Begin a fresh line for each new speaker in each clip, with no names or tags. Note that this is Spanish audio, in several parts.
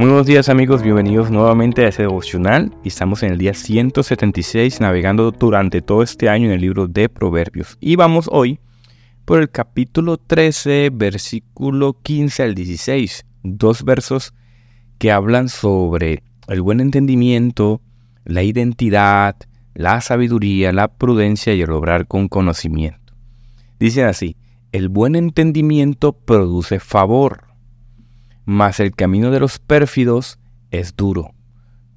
Muy buenos días amigos, bienvenidos nuevamente a este devocional. Estamos en el día 176 navegando durante todo este año en el libro de Proverbios. Y vamos hoy por el capítulo 13 versículo 15 al 16, dos versos que hablan sobre el buen entendimiento, la identidad, la sabiduría, la prudencia y el obrar con conocimiento. Dicen así, el buen entendimiento produce favor mas el camino de los pérfidos es duro.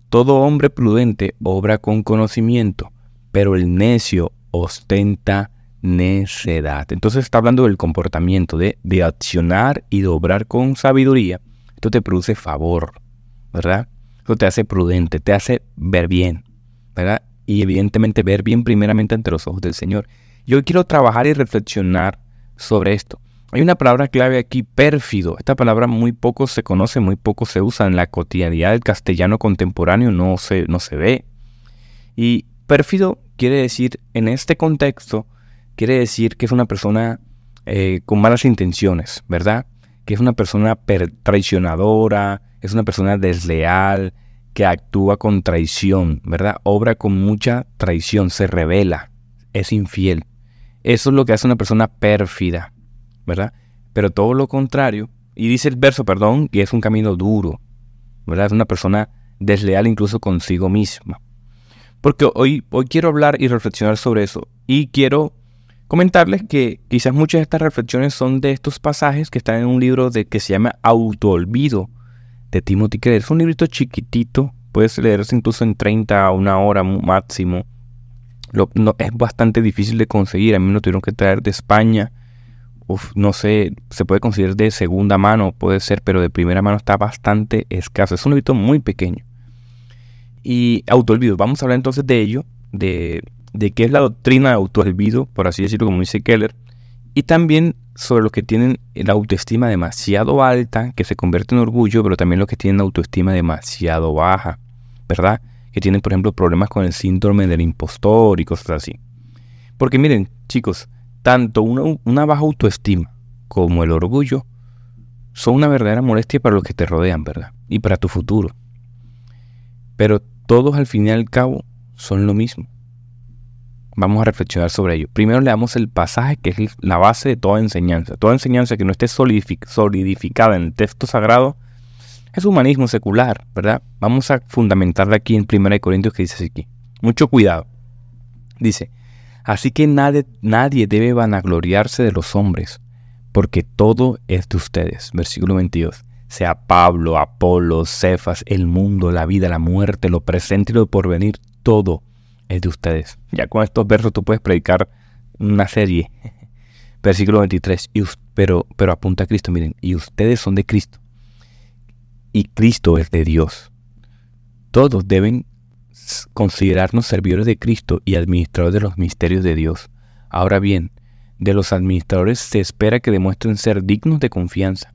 Todo hombre prudente obra con conocimiento, pero el necio ostenta necedad. Entonces está hablando del comportamiento, de, de accionar y de obrar con sabiduría. Esto te produce favor, ¿verdad? Esto te hace prudente, te hace ver bien, ¿verdad? Y evidentemente ver bien primeramente ante los ojos del Señor. Yo quiero trabajar y reflexionar sobre esto. Hay una palabra clave aquí, pérfido. Esta palabra muy poco se conoce, muy poco se usa en la cotidianidad del castellano contemporáneo, no se, no se ve. Y pérfido quiere decir, en este contexto, quiere decir que es una persona eh, con malas intenciones, ¿verdad? Que es una persona traicionadora, es una persona desleal, que actúa con traición, ¿verdad? Obra con mucha traición, se revela, es infiel. Eso es lo que hace una persona pérfida. ¿Verdad? Pero todo lo contrario, y dice el verso, perdón, que es un camino duro, ¿verdad? Es una persona desleal incluso consigo misma. Porque hoy, hoy quiero hablar y reflexionar sobre eso. Y quiero comentarles que quizás muchas de estas reflexiones son de estos pasajes que están en un libro de, que se llama Autoolvido de Timothy Keller. Es un librito chiquitito, puedes leerse incluso en 30 a una hora máximo. no, es bastante difícil de conseguir. A mí me lo tuvieron que traer de España no sé, se puede considerar de segunda mano, puede ser, pero de primera mano está bastante escaso. Es un librito muy pequeño. Y autoolvido, vamos a hablar entonces de ello, de, de qué es la doctrina de autoolvido, por así decirlo, como dice Keller, y también sobre los que tienen la autoestima demasiado alta, que se convierte en orgullo, pero también los que tienen autoestima demasiado baja, ¿verdad? Que tienen, por ejemplo, problemas con el síndrome del impostor y cosas así. Porque miren, chicos, tanto una, baja autoestima como el orgullo son una verdadera molestia para los que te rodean, ¿verdad? Y para tu futuro. Pero todos al fin y al cabo son lo mismo. Vamos a reflexionar sobre ello. Primero le damos el pasaje que es la base de toda enseñanza. Toda enseñanza que no esté solidificada en el texto sagrado es humanismo secular, ¿verdad? Vamos a fundamentarla aquí en 1 Corintios que dice aquí. Mucho cuidado. Dice, Así que nadie, nadie debe vanagloriarse de los hombres, porque todo es de ustedes. Versículo 22. Sea Pablo, Apolo, Cefas, el mundo, la vida, la muerte, lo presente y lo porvenir, todo es de ustedes. Ya con estos versos tú puedes predicar una serie. Versículo 23. pero, pero apunta a Cristo, miren, y ustedes son de Cristo. Y Cristo es de Dios. Todos deben considerarnos servidores de Cristo y administradores de los misterios de Dios. Ahora bien, de los administradores se espera que demuestren ser dignos de confianza.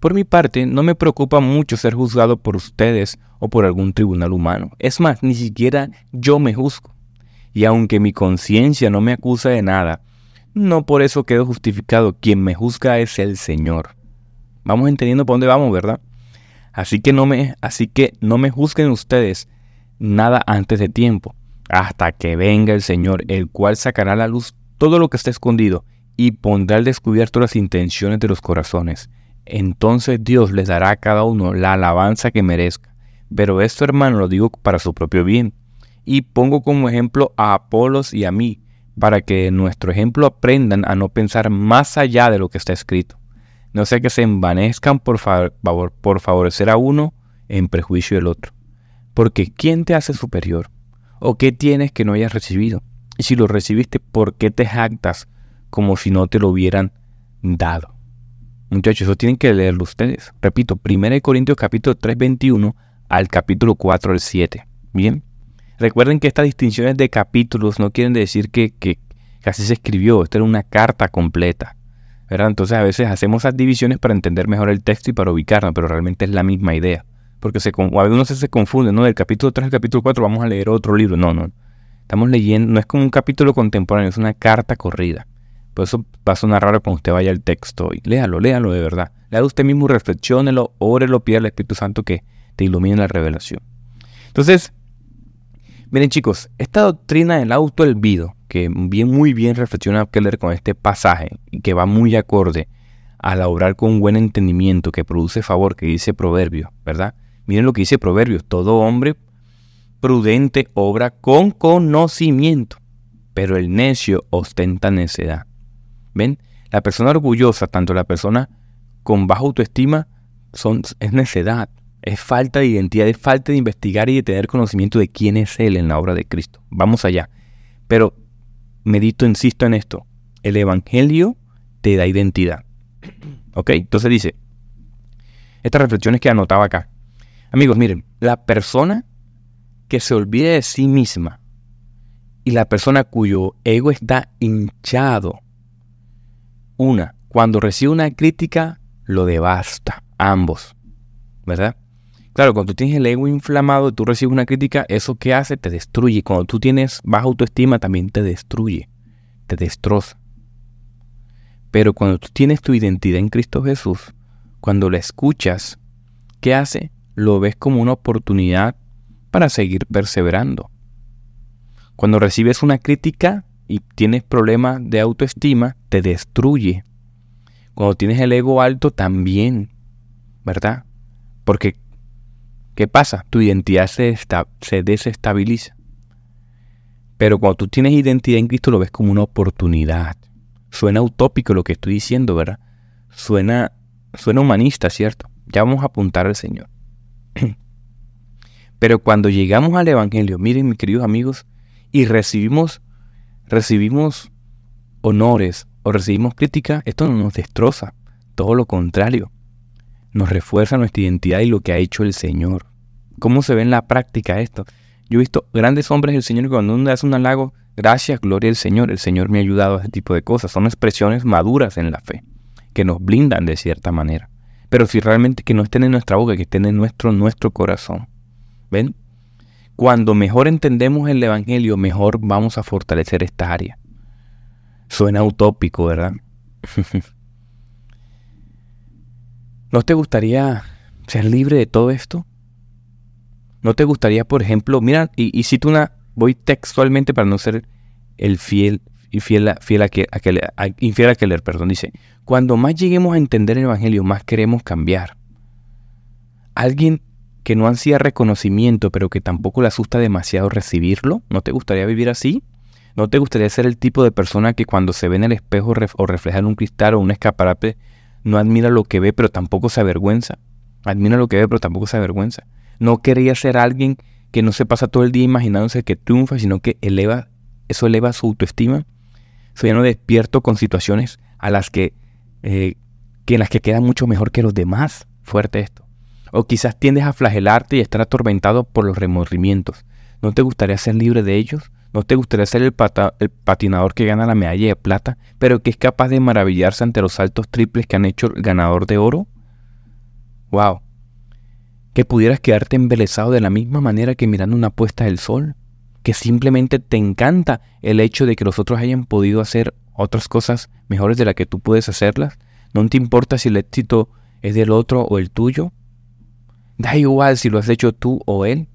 Por mi parte, no me preocupa mucho ser juzgado por ustedes o por algún tribunal humano. Es más, ni siquiera yo me juzgo. Y aunque mi conciencia no me acusa de nada, no por eso quedo justificado. Quien me juzga es el Señor. Vamos entendiendo por dónde vamos, ¿verdad? Así que no me, así que no me juzguen ustedes, nada antes de tiempo, hasta que venga el Señor, el cual sacará a la luz todo lo que está escondido y pondrá al descubierto las intenciones de los corazones. Entonces Dios les dará a cada uno la alabanza que merezca. Pero esto, hermano, lo digo para su propio bien. Y pongo como ejemplo a Apolos y a mí, para que nuestro ejemplo aprendan a no pensar más allá de lo que está escrito. No sea que se envanezcan por, por favorecer a uno en prejuicio del otro. Porque ¿quién te hace superior? ¿O qué tienes que no hayas recibido? Y si lo recibiste, ¿por qué te jactas como si no te lo hubieran dado? Muchachos, eso tienen que leerlo ustedes. Repito, 1 Corintios capítulo 3, 21 al capítulo 4 al 7. Bien. Recuerden que estas distinciones de capítulos no quieren decir que, que, así se escribió. Esta era una carta completa. ¿verdad? Entonces a veces hacemos esas divisiones para entender mejor el texto y para ubicarnos, pero realmente es la misma idea porque se, a veces se confunde, ¿no? Del capítulo 3 al capítulo 4 vamos a leer otro libro. No, no. Estamos leyendo, no es como un capítulo contemporáneo, es una carta corrida. Por eso va a sonar raro cuando usted vaya al texto y léalo, léalo de verdad. Lea usted mismo, reflexionelo, órelo, pida al Espíritu Santo que te ilumine la revelación. Entonces, miren chicos, esta doctrina del autoelvido, que bien, muy bien reflexiona Keller con este pasaje y que va muy acorde al obrar con buen entendimiento que produce favor, que dice Proverbios, ¿verdad? Miren lo que dice Proverbios, todo hombre prudente obra con conocimiento, pero el necio ostenta necedad. ¿Ven? La persona orgullosa, tanto la persona con baja autoestima, son, es necedad, es falta de identidad, es falta de investigar y de tener conocimiento de quién es Él en la obra de Cristo. Vamos allá. Pero medito, insisto en esto, el Evangelio te da identidad. ¿Ok? Entonces dice, estas reflexiones que anotaba acá. Amigos, miren, la persona que se olvide de sí misma y la persona cuyo ego está hinchado, una, cuando recibe una crítica, lo devasta, ambos, ¿verdad? Claro, cuando tú tienes el ego inflamado y tú recibes una crítica, eso que hace te destruye. Cuando tú tienes baja autoestima, también te destruye, te destroza. Pero cuando tú tienes tu identidad en Cristo Jesús, cuando la escuchas, ¿qué hace? Lo ves como una oportunidad para seguir perseverando. Cuando recibes una crítica y tienes problemas de autoestima, te destruye. Cuando tienes el ego alto, también, ¿verdad? Porque, ¿qué pasa? Tu identidad se, se desestabiliza. Pero cuando tú tienes identidad en Cristo, lo ves como una oportunidad. Suena utópico lo que estoy diciendo, ¿verdad? Suena, suena humanista, ¿cierto? Ya vamos a apuntar al Señor. Pero cuando llegamos al Evangelio, miren mis queridos amigos, y recibimos, recibimos honores o recibimos crítica, esto no nos destroza, todo lo contrario, nos refuerza nuestra identidad y lo que ha hecho el Señor. ¿Cómo se ve en la práctica esto? Yo he visto grandes hombres del Señor que cuando uno hace un halago, gracias, gloria al Señor, el Señor me ha ayudado a ese tipo de cosas. Son expresiones maduras en la fe, que nos blindan de cierta manera. Pero si realmente que no estén en nuestra boca, que estén en nuestro, nuestro corazón. ¿Ven? Cuando mejor entendemos el Evangelio, mejor vamos a fortalecer esta área. Suena utópico, ¿verdad? ¿No te gustaría ser libre de todo esto? ¿No te gustaría, por ejemplo, mira, y, y cito una, voy textualmente para no ser el fiel, fiel, fiel a, que, a, infiel a Keller, perdón, dice, cuando más lleguemos a entender el Evangelio, más queremos cambiar. Alguien que no ansía reconocimiento, pero que tampoco le asusta demasiado recibirlo? ¿No te gustaría vivir así? ¿No te gustaría ser el tipo de persona que cuando se ve en el espejo o refleja en un cristal o un escaparate, no admira lo que ve, pero tampoco se avergüenza? Admira lo que ve, pero tampoco se avergüenza. ¿No quería ser alguien que no se pasa todo el día imaginándose que triunfa, sino que eleva, eso eleva su autoestima? Soy ya no despierto con situaciones a las que, eh, que en las que queda mucho mejor que los demás. Fuerte esto. O quizás tiendes a flagelarte y estar atormentado por los remordimientos. ¿No te gustaría ser libre de ellos? ¿No te gustaría ser el, patinador que gana la medalla de plata, pero que es capaz de maravillarse ante los saltos triples que han hecho el ganador de oro? ¡Wow! Que pudieras quedarte embelesado de la misma manera que mirando una puesta del sol. Que simplemente te encanta el hecho de que los otros hayan podido hacer otras cosas mejores de las que tú puedes hacerlas. No te importa si el éxito es del otro o el tuyo. Da igual si lo has hecho tú o él.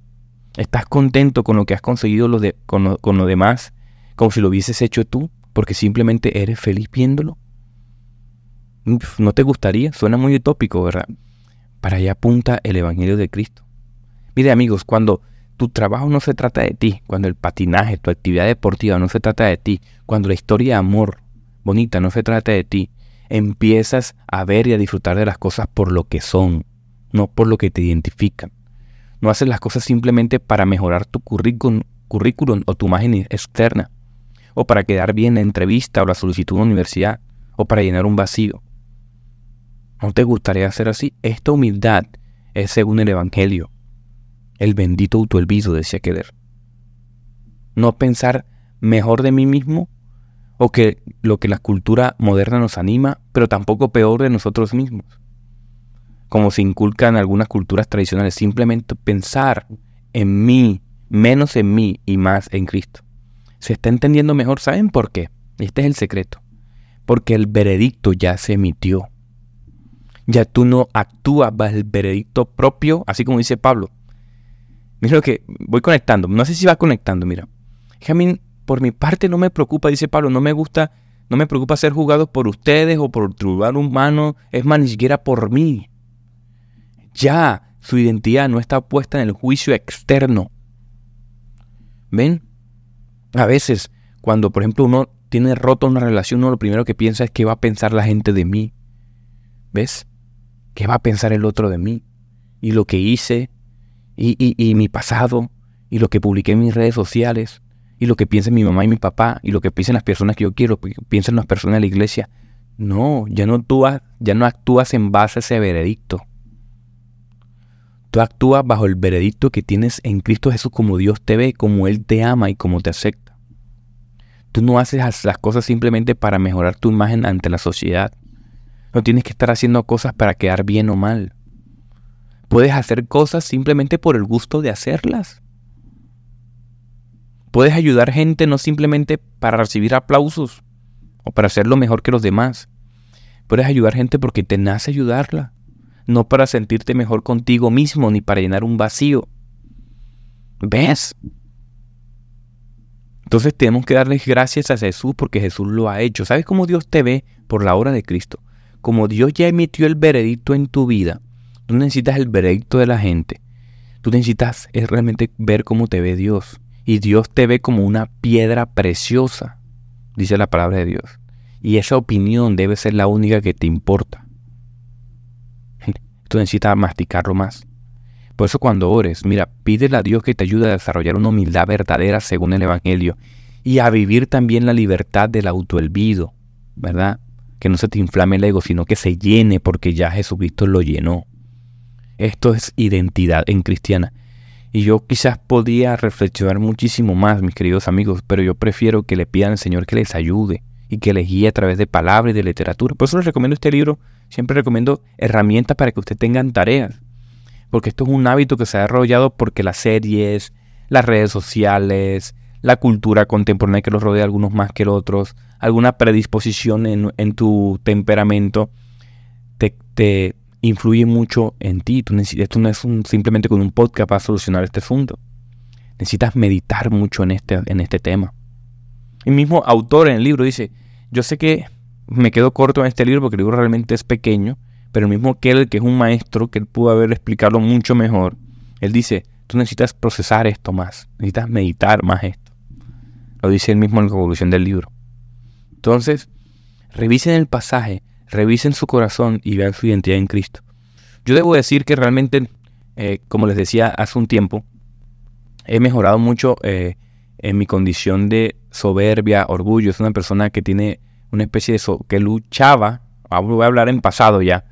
Estás contento con lo que has conseguido con, lo, demás, como si lo hubieses hecho tú, porque simplemente eres feliz viéndolo. ¿No te gustaría? Suena muy utópico, ¿verdad? Para allá apunta el Evangelio de Cristo. Mire amigos, cuando tu trabajo no se trata de ti, cuando el patinaje, tu actividad deportiva no se trata de ti, cuando la historia de amor bonita no se trata de ti, empiezas a ver y a disfrutar de las cosas por lo que son, no por lo que te identifican. No haces las cosas simplemente para mejorar tu currículum, o tu imagen externa, o para quedar bien en la entrevista o la solicitud de una universidad, o para llenar un vacío. ¿No te gustaría hacer así? Esta humildad es según el Evangelio. El bendito autoelvido, decía Keller. No pensar mejor de mí mismo o que lo que la cultura moderna nos anima, pero tampoco peor de nosotros mismos como se inculca en algunas culturas tradicionales, simplemente pensar en mí, menos en mí y más en Cristo. Se está entendiendo mejor, ¿saben por qué? Este es el secreto. Porque el veredicto ya se emitió. Ya tú no actúas bajo el veredicto propio, así como dice Pablo. Mira lo que voy conectando. No sé si va conectando, mira. Jamín, por mi parte no me preocupa, dice Pablo, no me gusta, no me preocupa ser juzgado por ustedes o por otro lugar humano, es más, ni siquiera por mí. Ya su identidad no está puesta en el juicio externo. ¿Ven? A veces, cuando por ejemplo uno tiene roto una relación, uno lo primero que piensa es qué va a pensar la gente de mí. ¿Ves? ¿Qué va a pensar el otro de mí? Y lo que hice, y, y, mi pasado, y lo que publiqué en mis redes sociales, y lo que piensen mi mamá y mi papá, y lo que piensen las personas que yo quiero, que piensen las personas de la iglesia. No, ya no actúas, ya no actúas en base a ese veredicto. Tú actúas bajo el veredicto que tienes en Cristo Jesús como Dios te ve, como Él te ama y como te acepta. Tú no haces las cosas simplemente para mejorar tu imagen ante la sociedad. No tienes que estar haciendo cosas para quedar bien o mal. Puedes hacer cosas simplemente por el gusto de hacerlas. Puedes ayudar gente no simplemente para recibir aplausos o para hacerlo mejor que los demás. Puedes ayudar gente porque te nace ayudarla no para sentirte mejor contigo mismo ni para llenar un vacío. ¿Ves? Entonces tenemos que darles gracias a Jesús porque Jesús lo ha hecho. ¿Sabes cómo Dios te ve por la obra de Cristo? Como Dios ya emitió el veredicto en tu vida, tú necesitas el veredicto de la gente. Tú necesitas es realmente ver cómo te ve Dios. Y Dios te ve como una piedra preciosa, dice la palabra de Dios. Y esa opinión debe ser la única que te importa. Tú necesitas masticarlo más. Por eso cuando ores, mira, pídele a Dios que te ayude a desarrollar una humildad verdadera según el Evangelio y a vivir también la libertad del autoelvido, ¿verdad? Que no se te inflame el ego, sino que se llene porque ya Jesucristo lo llenó. Esto es identidad en cristiana. Y yo quizás podía reflexionar muchísimo más, mis queridos amigos, pero yo prefiero que le pidan al Señor que les ayude y que les guíe a través de palabras y de literatura. Por eso les recomiendo este libro Siempre recomiendo herramientas para que usted tengan tareas. Porque esto es un hábito que se ha desarrollado porque las series, las redes sociales, la cultura contemporánea que los rodea algunos más que otros, alguna predisposición en, tu temperamento, te, influye mucho en ti. esto no es simplemente con un podcast para solucionar este asunto. Necesitas meditar mucho en este, en este tema. El mismo autor en el libro dice, yo sé que me quedo corto en este libro porque el libro realmente es pequeño, pero el mismo Kell, que es un maestro, que él pudo haber explicado mucho mejor, él dice, tú necesitas procesar esto más, necesitas meditar más esto. Lo dice él mismo en la conclusión del libro. Entonces, revisen el pasaje, revisen su corazón y vean su identidad en Cristo. Yo debo decir que realmente, eh, como les decía hace un tiempo, he mejorado mucho eh, en mi condición de soberbia, orgullo. Es una persona que tiene una especie de que luchaba, voy a hablar en pasado ya,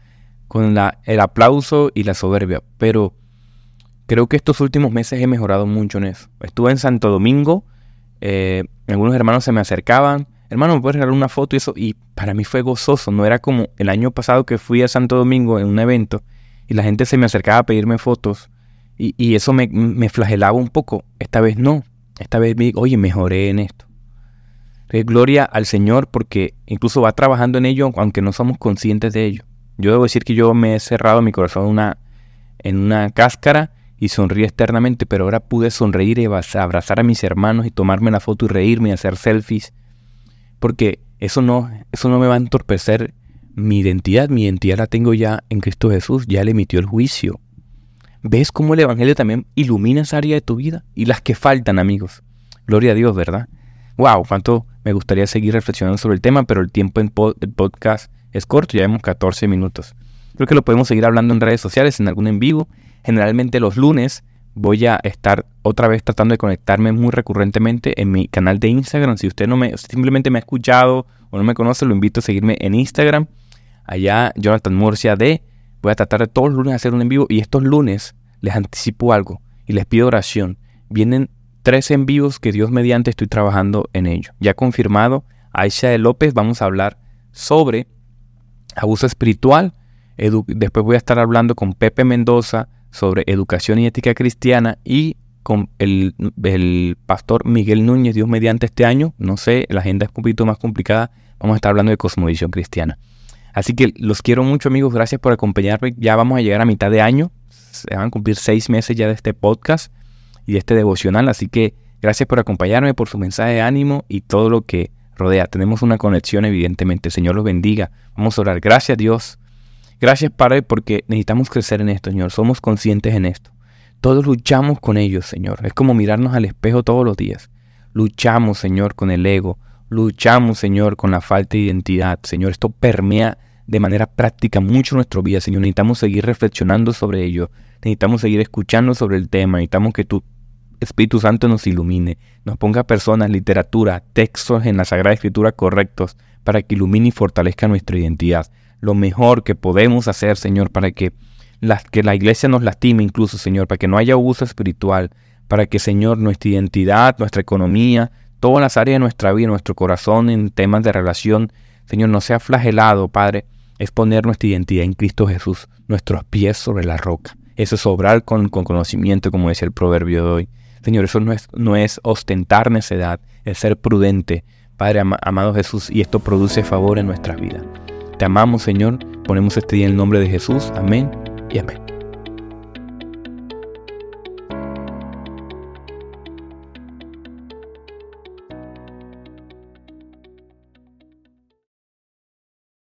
con el aplauso y la soberbia, pero creo que estos últimos meses he mejorado mucho en eso. Estuve en Santo Domingo, eh, algunos hermanos se me acercaban, hermano, ¿me puedes regalar una foto? Y eso, y para mí fue gozoso, no era como el año pasado que fui a Santo Domingo en un evento y la gente se me acercaba a pedirme fotos y, y eso me, me, flagelaba un poco. Esta vez no, esta vez me oye, mejoré en esto gloria al Señor porque incluso va trabajando en ello aunque no somos conscientes de ello. Yo debo decir que yo me he cerrado mi corazón una, en una cáscara y sonríe externamente, pero ahora pude sonreír y abrazar a mis hermanos y tomarme la foto y reírme y hacer selfies, porque eso no, eso no me va a entorpecer mi identidad, mi identidad la tengo ya en Cristo Jesús, ya le emitió el juicio. ¿Ves cómo el Evangelio también ilumina esa área de tu vida? Y las que faltan, amigos. Gloria a Dios, ¿verdad? Wow, cuánto me gustaría seguir reflexionando sobre el tema, pero el tiempo en el podcast es corto, ya vemos 14 minutos. Creo que lo podemos seguir hablando en redes sociales, en algún en vivo. Generalmente los lunes voy a estar otra vez tratando de conectarme muy recurrentemente en mi canal de Instagram. Si usted no me simplemente me ha escuchado o no me conoce, lo invito a seguirme en Instagram. Allá Jonathan Murcia de voy a tratar de todos los lunes hacer un en vivo y estos lunes les anticipo algo y les pido oración. Vienen tres en que Dios mediante estoy trabajando en ello. Ya confirmado, Aisha de López, vamos a hablar sobre abuso espiritual. después voy a estar hablando con Pepe Mendoza sobre educación y ética cristiana y con el, el, pastor Miguel Núñez, Dios mediante este año. No sé, la agenda es un poquito más complicada. Vamos a estar hablando de cosmovisión cristiana. Así que los quiero mucho amigos, gracias por acompañarme. Ya vamos a llegar a mitad de año, se van a cumplir seis meses ya de este podcast y de este devocional, así que gracias por acompañarme, por su mensaje de ánimo y todo lo que rodea. Tenemos una conexión evidentemente, Señor los bendiga. Vamos a orar, gracias Dios. Gracias Padre porque necesitamos crecer en esto, Señor, somos conscientes en esto. Todos luchamos con ellos, Señor. Es como mirarnos al espejo todos los días. Luchamos, Señor, con el ego. Luchamos, Señor, con la falta de identidad. Señor, esto permea de manera práctica mucho nuestra vida, Señor. Necesitamos seguir reflexionando sobre ello. Necesitamos seguir escuchando sobre el tema. Necesitamos que tu Espíritu Santo nos ilumine, nos ponga personas, literatura, textos en la Sagrada Escritura correctos para que ilumine y fortalezca nuestra identidad. Lo mejor que podemos hacer, Señor, para que que la iglesia nos lastime incluso, Señor, para que no haya abuso espiritual, para que, Señor, nuestra identidad, nuestra economía, todas las áreas de nuestra vida, nuestro corazón en temas de relación, Señor, no sea flagelado, Padre, es poner nuestra identidad en Cristo Jesús, nuestros pies sobre la roca. Eso es obrar con, conocimiento, como decía el proverbio de hoy. Señor, eso no es, no es ostentar necedad, es ser prudente, Padre amado Jesús, y esto produce favor en nuestras vidas. Te amamos, Señor, ponemos este día en el nombre de Jesús. Amén y amén.